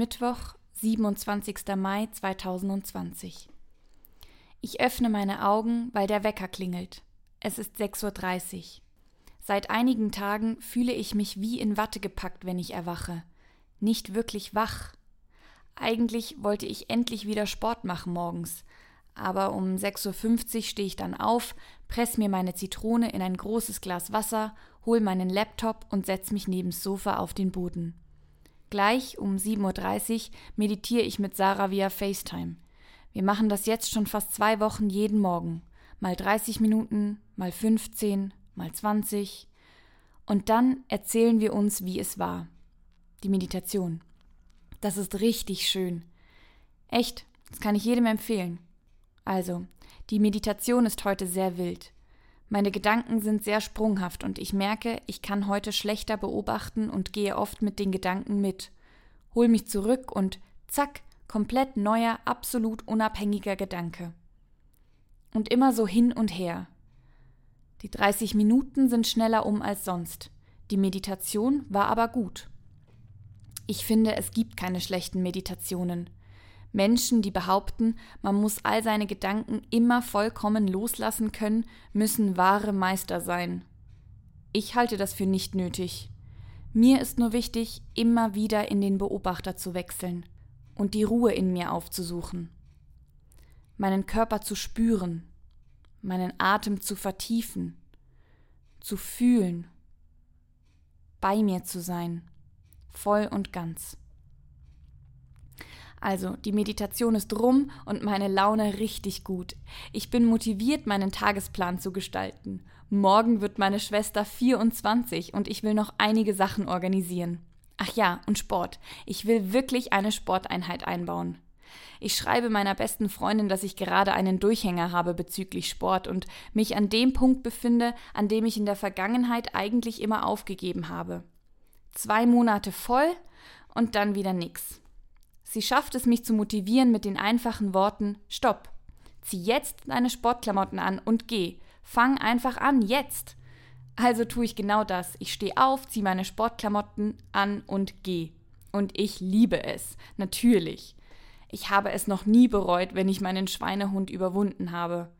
Mittwoch, 27. Mai 2020. Ich öffne meine Augen, weil der Wecker klingelt. Es ist 6.30 Uhr. Seit einigen Tagen fühle ich mich wie in Watte gepackt, wenn ich erwache. Nicht wirklich wach. Eigentlich wollte ich endlich wieder Sport machen morgens, aber um 6.50 Uhr stehe ich dann auf, press mir meine Zitrone in ein großes Glas Wasser, hol meinen Laptop und setz mich nebens Sofa auf den Boden. Gleich um 7.30 Uhr meditiere ich mit Sarah via FaceTime. Wir machen das jetzt schon fast zwei Wochen jeden Morgen. Mal 30 Minuten, mal 15, mal 20. Und dann erzählen wir uns, wie es war. Die Meditation. Das ist richtig schön. Echt, das kann ich jedem empfehlen. Also, die Meditation ist heute sehr wild. Meine Gedanken sind sehr sprunghaft und ich merke, ich kann heute schlechter beobachten und gehe oft mit den Gedanken mit. Hol mich zurück und zack, komplett neuer, absolut unabhängiger Gedanke. Und immer so hin und her. Die 30 Minuten sind schneller um als sonst. Die Meditation war aber gut. Ich finde, es gibt keine schlechten Meditationen. Menschen, die behaupten, man muss all seine Gedanken immer vollkommen loslassen können, müssen wahre Meister sein. Ich halte das für nicht nötig. Mir ist nur wichtig, immer wieder in den Beobachter zu wechseln und die Ruhe in mir aufzusuchen, meinen Körper zu spüren, meinen Atem zu vertiefen, zu fühlen, bei mir zu sein, voll und ganz. Also, die Meditation ist rum und meine Laune richtig gut. Ich bin motiviert, meinen Tagesplan zu gestalten. Morgen wird meine Schwester 24 und ich will noch einige Sachen organisieren. Ach ja, und Sport. Ich will wirklich eine Sporteinheit einbauen. Ich schreibe meiner besten Freundin, dass ich gerade einen Durchhänger habe bezüglich Sport und mich an dem Punkt befinde, an dem ich in der Vergangenheit eigentlich immer aufgegeben habe. Zwei Monate voll und dann wieder nix. Sie schafft es, mich zu motivieren mit den einfachen Worten Stopp. Zieh jetzt deine Sportklamotten an und geh. Fang einfach an, jetzt. Also tue ich genau das. Ich stehe auf, ziehe meine Sportklamotten an und geh. Und ich liebe es, natürlich. Ich habe es noch nie bereut, wenn ich meinen Schweinehund überwunden habe.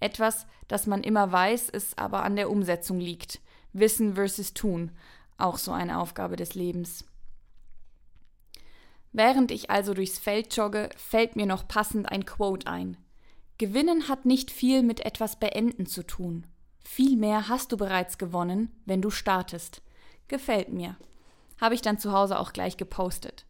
Etwas, das man immer weiß, es aber an der Umsetzung liegt. Wissen versus tun. Auch so eine Aufgabe des Lebens. Während ich also durchs Feld jogge, fällt mir noch passend ein Quote ein. Gewinnen hat nicht viel mit etwas beenden zu tun. Vielmehr hast du bereits gewonnen, wenn du startest. Gefällt mir. Habe ich dann zu Hause auch gleich gepostet.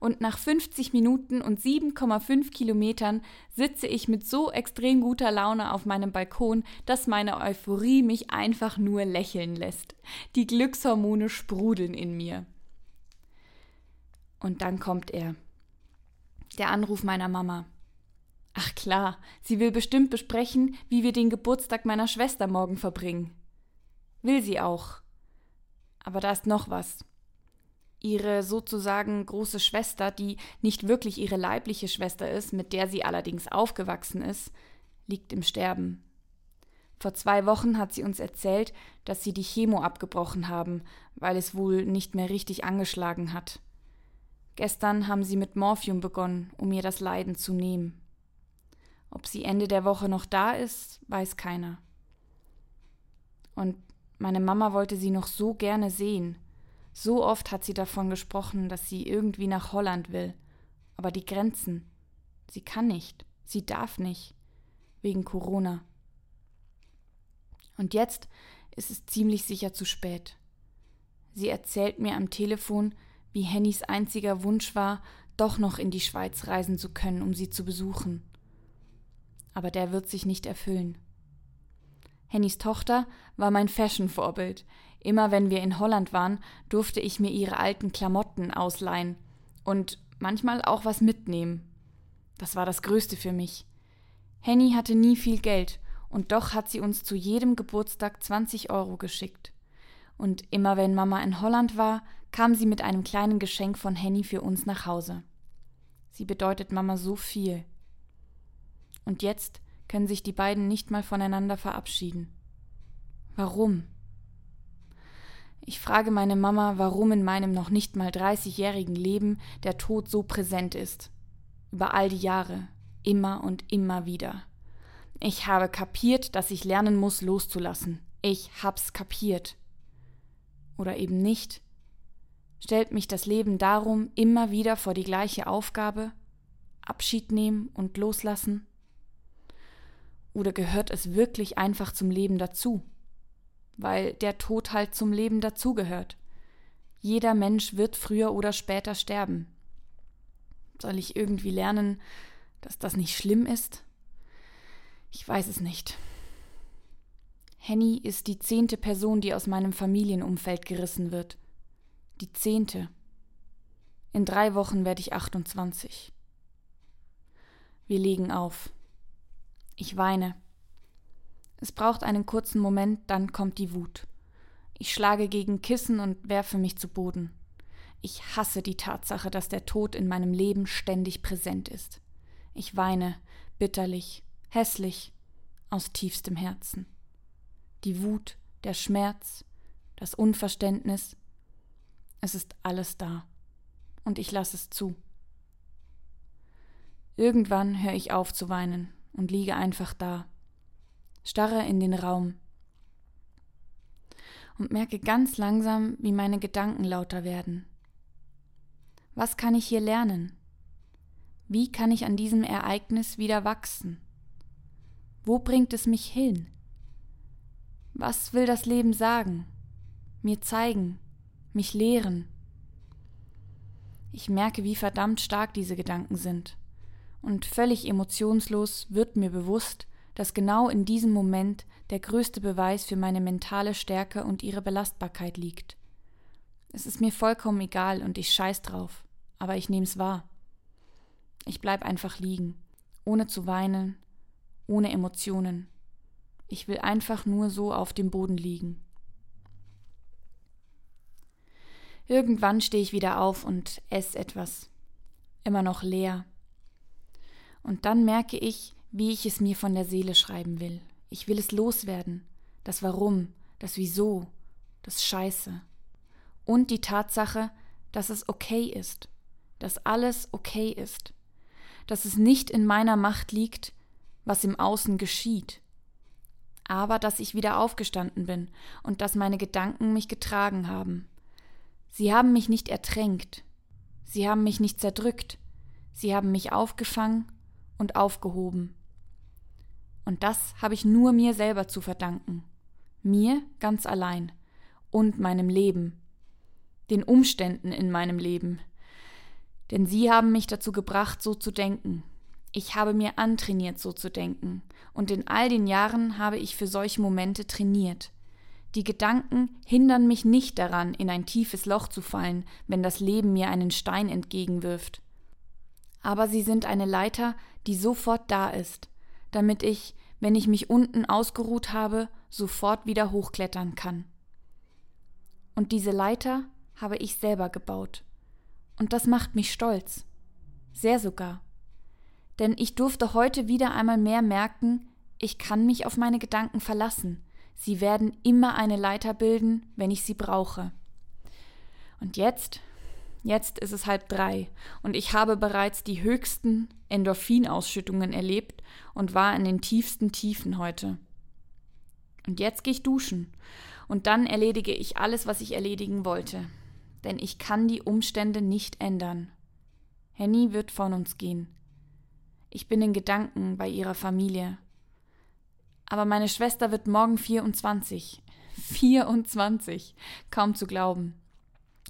Und nach 50 Minuten und 7,5 Kilometern sitze ich mit so extrem guter Laune auf meinem Balkon, dass meine Euphorie mich einfach nur lächeln lässt. Die Glückshormone sprudeln in mir. Und dann kommt er. Der Anruf meiner Mama. Ach klar, sie will bestimmt besprechen, wie wir den Geburtstag meiner Schwester morgen verbringen. Will sie auch. Aber da ist noch was. Ihre sozusagen große Schwester, die nicht wirklich ihre leibliche Schwester ist, mit der sie allerdings aufgewachsen ist, liegt im Sterben. Vor zwei Wochen hat sie uns erzählt, dass sie die Chemo abgebrochen haben, weil es wohl nicht mehr richtig angeschlagen hat. Gestern haben sie mit Morphium begonnen, um ihr das Leiden zu nehmen. Ob sie Ende der Woche noch da ist, weiß keiner. Und meine Mama wollte sie noch so gerne sehen. So oft hat sie davon gesprochen, dass sie irgendwie nach Holland will. Aber die Grenzen. Sie kann nicht. Sie darf nicht. Wegen Corona. Und jetzt ist es ziemlich sicher zu spät. Sie erzählt mir am Telefon, wie Hennys einziger Wunsch war, doch noch in die Schweiz reisen zu können, um sie zu besuchen. Aber der wird sich nicht erfüllen. Hennys Tochter war mein Fashion-Vorbild. Immer wenn wir in Holland waren, durfte ich mir ihre alten Klamotten ausleihen und manchmal auch was mitnehmen. Das war das Größte für mich. Henny hatte nie viel Geld, und doch hat sie uns zu jedem Geburtstag 20 Euro geschickt. Und immer wenn Mama in Holland war, kam sie mit einem kleinen Geschenk von Henny für uns nach Hause. Sie bedeutet Mama so viel. Und jetzt können sich die beiden nicht mal voneinander verabschieden. Warum? Ich frage meine Mama, warum in meinem noch nicht mal 30-jährigen Leben der Tod so präsent ist. Über all die Jahre, immer und immer wieder. Ich habe kapiert, dass ich lernen muss, loszulassen. Ich hab's kapiert. Oder eben nicht. Stellt mich das Leben darum immer wieder vor die gleiche Aufgabe? Abschied nehmen und loslassen? Oder gehört es wirklich einfach zum Leben dazu? Weil der Tod halt zum Leben dazugehört. Jeder Mensch wird früher oder später sterben. Soll ich irgendwie lernen, dass das nicht schlimm ist? Ich weiß es nicht. Henny ist die zehnte Person, die aus meinem Familienumfeld gerissen wird. Die zehnte. In drei Wochen werde ich 28. Wir legen auf. Ich weine. Es braucht einen kurzen Moment, dann kommt die Wut. Ich schlage gegen Kissen und werfe mich zu Boden. Ich hasse die Tatsache, dass der Tod in meinem Leben ständig präsent ist. Ich weine, bitterlich, hässlich, aus tiefstem Herzen. Die Wut, der Schmerz, das Unverständnis, es ist alles da. Und ich lasse es zu. Irgendwann höre ich auf zu weinen und liege einfach da, starre in den Raum und merke ganz langsam, wie meine Gedanken lauter werden. Was kann ich hier lernen? Wie kann ich an diesem Ereignis wieder wachsen? Wo bringt es mich hin? Was will das Leben sagen, mir zeigen, mich lehren? Ich merke, wie verdammt stark diese Gedanken sind und völlig emotionslos wird mir bewusst, dass genau in diesem Moment der größte Beweis für meine mentale Stärke und ihre Belastbarkeit liegt. Es ist mir vollkommen egal und ich scheiß drauf, aber ich nehm's wahr. Ich bleib einfach liegen, ohne zu weinen, ohne Emotionen. Ich will einfach nur so auf dem Boden liegen. Irgendwann stehe ich wieder auf und esse etwas. Immer noch leer, und dann merke ich, wie ich es mir von der Seele schreiben will. Ich will es loswerden. Das Warum, das Wieso, das Scheiße. Und die Tatsache, dass es okay ist. Dass alles okay ist. Dass es nicht in meiner Macht liegt, was im Außen geschieht. Aber dass ich wieder aufgestanden bin und dass meine Gedanken mich getragen haben. Sie haben mich nicht ertränkt. Sie haben mich nicht zerdrückt. Sie haben mich aufgefangen und aufgehoben. Und das habe ich nur mir selber zu verdanken. Mir ganz allein. Und meinem Leben. Den Umständen in meinem Leben. Denn sie haben mich dazu gebracht, so zu denken. Ich habe mir antrainiert, so zu denken. Und in all den Jahren habe ich für solche Momente trainiert. Die Gedanken hindern mich nicht daran, in ein tiefes Loch zu fallen, wenn das Leben mir einen Stein entgegenwirft. Aber sie sind eine Leiter, die sofort da ist, damit ich, wenn ich mich unten ausgeruht habe, sofort wieder hochklettern kann. Und diese Leiter habe ich selber gebaut. Und das macht mich stolz. Sehr sogar. Denn ich durfte heute wieder einmal mehr merken, ich kann mich auf meine Gedanken verlassen. Sie werden immer eine Leiter bilden, wenn ich sie brauche. Und jetzt Jetzt ist es halb drei und ich habe bereits die höchsten Endorphinausschüttungen erlebt und war in den tiefsten Tiefen heute. Und jetzt gehe ich duschen und dann erledige ich alles, was ich erledigen wollte. Denn ich kann die Umstände nicht ändern. Henny wird von uns gehen. Ich bin in Gedanken bei ihrer Familie. Aber meine Schwester wird morgen 24. 24. Kaum zu glauben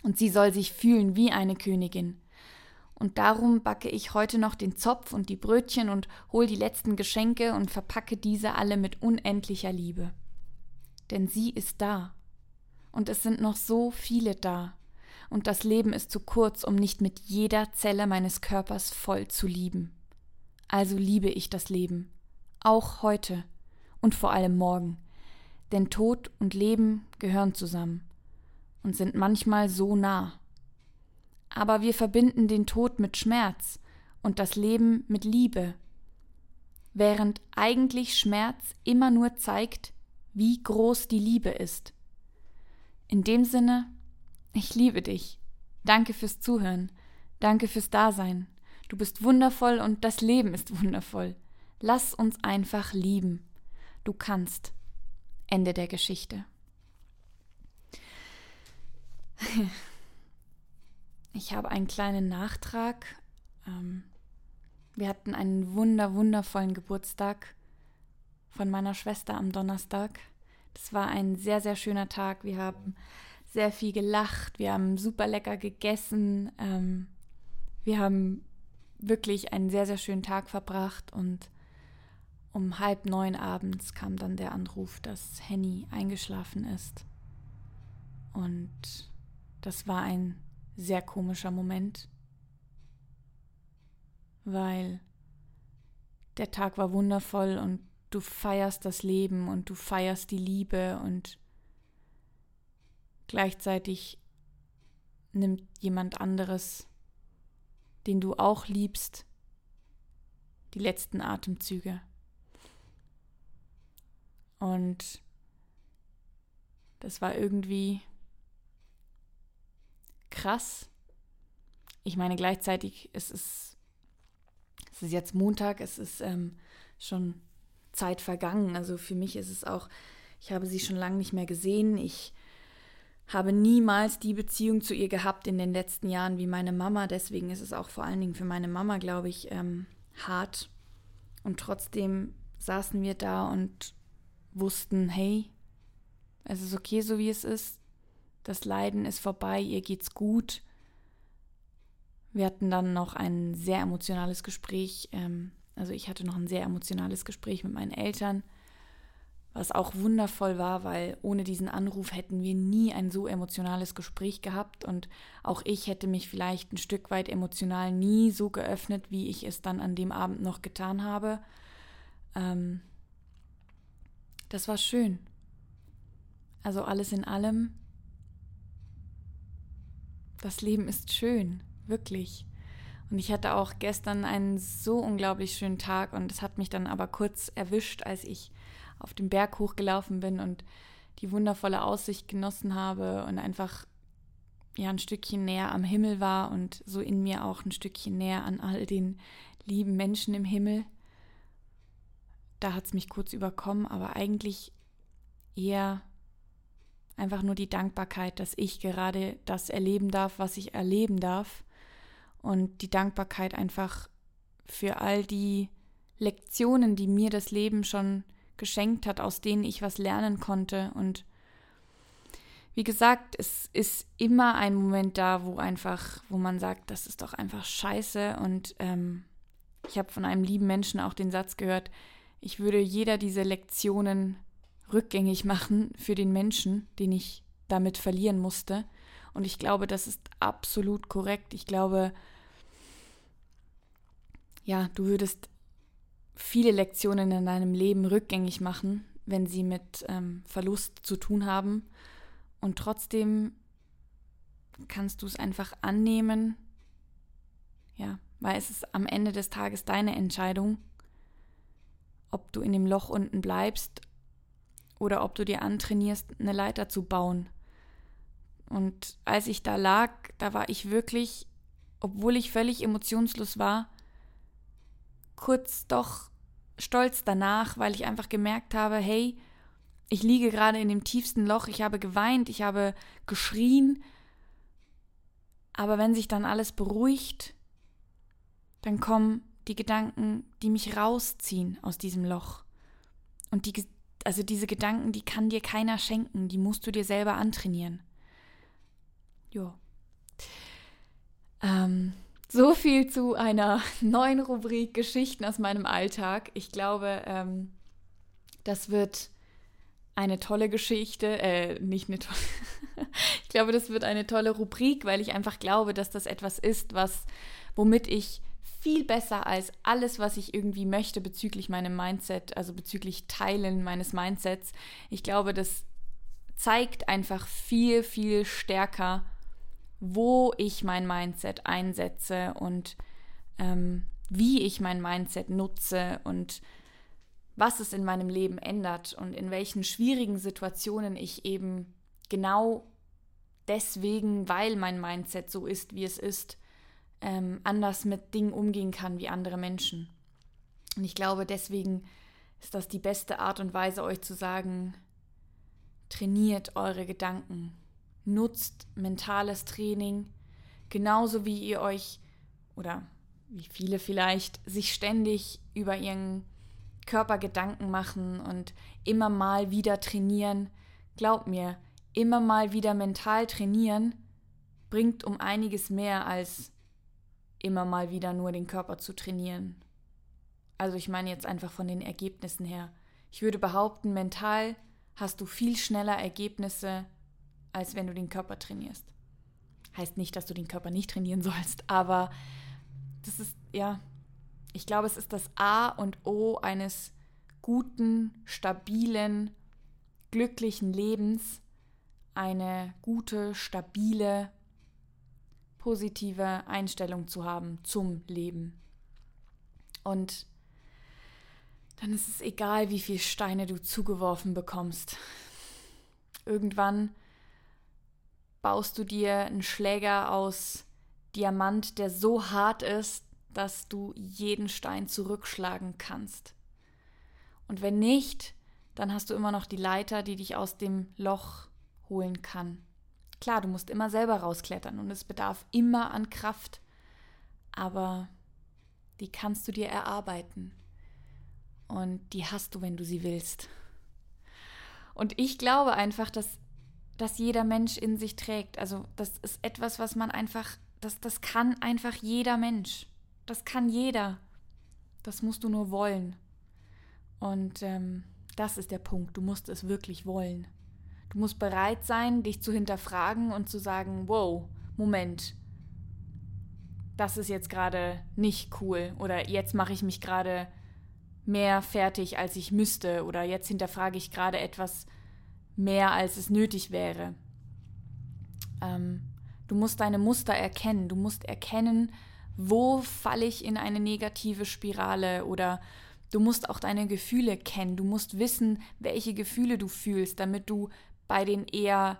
und sie soll sich fühlen wie eine Königin. Und darum backe ich heute noch den Zopf und die Brötchen und hol die letzten Geschenke und verpacke diese alle mit unendlicher Liebe. Denn sie ist da. Und es sind noch so viele da. Und das Leben ist zu kurz, um nicht mit jeder Zelle meines Körpers voll zu lieben. Also liebe ich das Leben. Auch heute. Und vor allem morgen. Denn Tod und Leben gehören zusammen und sind manchmal so nah. Aber wir verbinden den Tod mit Schmerz und das Leben mit Liebe, während eigentlich Schmerz immer nur zeigt, wie groß die Liebe ist. In dem Sinne, ich liebe dich. Danke fürs Zuhören. Danke fürs Dasein. Du bist wundervoll und das Leben ist wundervoll. Lass uns einfach lieben. Du kannst. Ende der Geschichte. Ich habe einen kleinen Nachtrag. Ähm, wir hatten einen wunder, wundervollen Geburtstag von meiner Schwester am Donnerstag. Das war ein sehr, sehr schöner Tag. Wir haben sehr viel gelacht, wir haben super lecker gegessen, ähm, wir haben wirklich einen sehr, sehr schönen Tag verbracht und um halb neun abends kam dann der Anruf, dass Henny eingeschlafen ist. Und das war ein sehr komischer Moment, weil der Tag war wundervoll und du feierst das Leben und du feierst die Liebe und gleichzeitig nimmt jemand anderes, den du auch liebst, die letzten Atemzüge. Und das war irgendwie krass. Ich meine, gleichzeitig, es ist, es ist jetzt Montag, es ist ähm, schon Zeit vergangen. Also für mich ist es auch, ich habe sie schon lange nicht mehr gesehen. Ich habe niemals die Beziehung zu ihr gehabt in den letzten Jahren wie meine Mama. Deswegen ist es auch vor allen Dingen für meine Mama, glaube ich, ähm, hart. Und trotzdem saßen wir da und wussten, hey, es ist okay, so wie es ist. Das Leiden ist vorbei, ihr geht's gut. Wir hatten dann noch ein sehr emotionales Gespräch. Ähm, also ich hatte noch ein sehr emotionales Gespräch mit meinen Eltern, was auch wundervoll war, weil ohne diesen Anruf hätten wir nie ein so emotionales Gespräch gehabt und auch ich hätte mich vielleicht ein Stück weit emotional nie so geöffnet, wie ich es dann an dem Abend noch getan habe. Ähm, das war schön. Also alles in allem, das Leben ist schön, wirklich. Und ich hatte auch gestern einen so unglaublich schönen Tag und es hat mich dann aber kurz erwischt, als ich auf den Berg hochgelaufen bin und die wundervolle Aussicht genossen habe und einfach ja ein Stückchen näher am Himmel war und so in mir auch ein Stückchen näher an all den lieben Menschen im Himmel. Da hat es mich kurz überkommen, aber eigentlich eher einfach nur die Dankbarkeit, dass ich gerade das erleben darf, was ich erleben darf und die Dankbarkeit einfach für all die Lektionen, die mir das Leben schon geschenkt hat, aus denen ich was lernen konnte. Und wie gesagt, es ist immer ein Moment da, wo einfach, wo man sagt, das ist doch einfach scheiße. Und ähm, ich habe von einem lieben Menschen auch den Satz gehört, ich würde jeder diese Lektionen rückgängig machen für den Menschen, den ich damit verlieren musste. Und ich glaube, das ist absolut korrekt. Ich glaube, ja, du würdest viele Lektionen in deinem Leben rückgängig machen, wenn sie mit ähm, Verlust zu tun haben. Und trotzdem kannst du es einfach annehmen, ja, weil es ist am Ende des Tages deine Entscheidung, ob du in dem Loch unten bleibst oder ob du dir antrainierst, eine Leiter zu bauen. Und als ich da lag, da war ich wirklich, obwohl ich völlig emotionslos war, kurz doch stolz danach, weil ich einfach gemerkt habe, hey, ich liege gerade in dem tiefsten Loch, ich habe geweint, ich habe geschrien, aber wenn sich dann alles beruhigt, dann kommen die Gedanken, die mich rausziehen aus diesem Loch. Und die, also diese Gedanken, die kann dir keiner schenken, die musst du dir selber antrainieren. Jo. So viel zu einer neuen Rubrik Geschichten aus meinem Alltag. Ich glaube, ähm, das wird eine tolle Geschichte, äh, nicht eine tolle. ich glaube, das wird eine tolle Rubrik, weil ich einfach glaube, dass das etwas ist, was, womit ich viel besser als alles, was ich irgendwie möchte bezüglich meinem Mindset, also bezüglich Teilen meines Mindsets. Ich glaube, das zeigt einfach viel, viel stärker, wo ich mein Mindset einsetze und ähm, wie ich mein Mindset nutze und was es in meinem Leben ändert und in welchen schwierigen Situationen ich eben genau deswegen, weil mein Mindset so ist, wie es ist, ähm, anders mit Dingen umgehen kann wie andere Menschen. Und ich glaube, deswegen ist das die beste Art und Weise, euch zu sagen, trainiert eure Gedanken, nutzt mentales Training, genauso wie ihr euch oder wie viele vielleicht sich ständig über ihren Körper Gedanken machen und immer mal wieder trainieren. Glaub mir, immer mal wieder mental trainieren bringt um einiges mehr als immer mal wieder nur den Körper zu trainieren. Also ich meine jetzt einfach von den Ergebnissen her. Ich würde behaupten, mental hast du viel schneller Ergebnisse, als wenn du den Körper trainierst. Heißt nicht, dass du den Körper nicht trainieren sollst, aber das ist, ja, ich glaube, es ist das A und O eines guten, stabilen, glücklichen Lebens, eine gute, stabile, positive Einstellung zu haben zum Leben. Und dann ist es egal, wie viele Steine du zugeworfen bekommst. Irgendwann baust du dir einen Schläger aus Diamant, der so hart ist, dass du jeden Stein zurückschlagen kannst. Und wenn nicht, dann hast du immer noch die Leiter, die dich aus dem Loch holen kann. Klar, du musst immer selber rausklettern und es bedarf immer an Kraft, aber die kannst du dir erarbeiten. Und die hast du, wenn du sie willst. Und ich glaube einfach, dass, dass jeder Mensch in sich trägt. Also das ist etwas, was man einfach, das, das kann einfach jeder Mensch. Das kann jeder. Das musst du nur wollen. Und ähm, das ist der Punkt. Du musst es wirklich wollen. Du musst bereit sein, dich zu hinterfragen und zu sagen, wow, Moment, das ist jetzt gerade nicht cool oder jetzt mache ich mich gerade mehr fertig, als ich müsste oder jetzt hinterfrage ich gerade etwas mehr, als es nötig wäre. Ähm, du musst deine Muster erkennen, du musst erkennen, wo falle ich in eine negative Spirale oder du musst auch deine Gefühle kennen, du musst wissen, welche Gefühle du fühlst, damit du bei den eher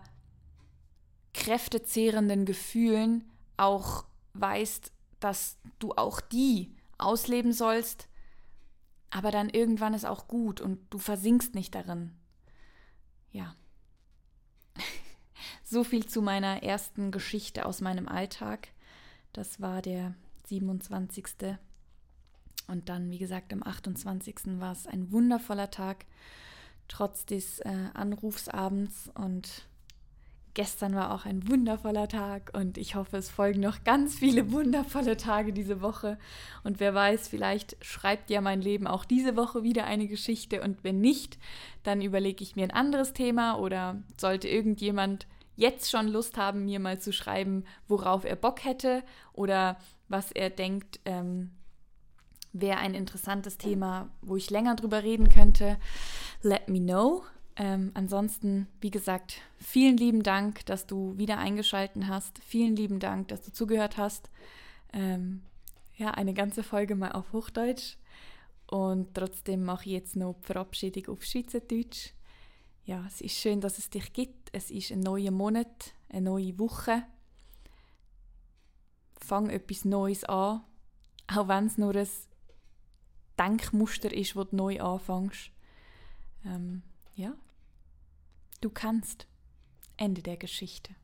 kräftezehrenden Gefühlen auch weißt, dass du auch die ausleben sollst, aber dann irgendwann ist auch gut und du versinkst nicht darin. Ja. so viel zu meiner ersten Geschichte aus meinem Alltag. Das war der 27. Und dann, wie gesagt, am 28. war es ein wundervoller Tag trotz des äh, Anrufs abends und gestern war auch ein wundervoller Tag und ich hoffe, es folgen noch ganz viele wundervolle Tage diese Woche. Und wer weiß, vielleicht schreibt ja mein Leben auch diese Woche wieder eine Geschichte. Und wenn nicht, dann überlege ich mir ein anderes Thema oder sollte irgendjemand jetzt schon Lust haben, mir mal zu schreiben, worauf er Bock hätte oder was er denkt, ähm, wäre ein interessantes Thema, wo ich länger drüber reden könnte, let me know. Ähm, ansonsten, wie gesagt, vielen lieben Dank, dass du wieder eingeschaltet hast. Vielen lieben Dank, dass du zugehört hast. Ähm, ja, eine ganze Folge mal auf Hochdeutsch. Und trotzdem mache ich jetzt noch die Verabschiedung auf Schweizerdeutsch. Ja, es ist schön, dass es dich gibt. Es ist ein neuer Monat, eine neue Woche. Fang etwas Neues an, auch wenn es nur ein Denkmuster ist, wo du neu anfängst. Ähm, ja, du kannst. Ende der Geschichte.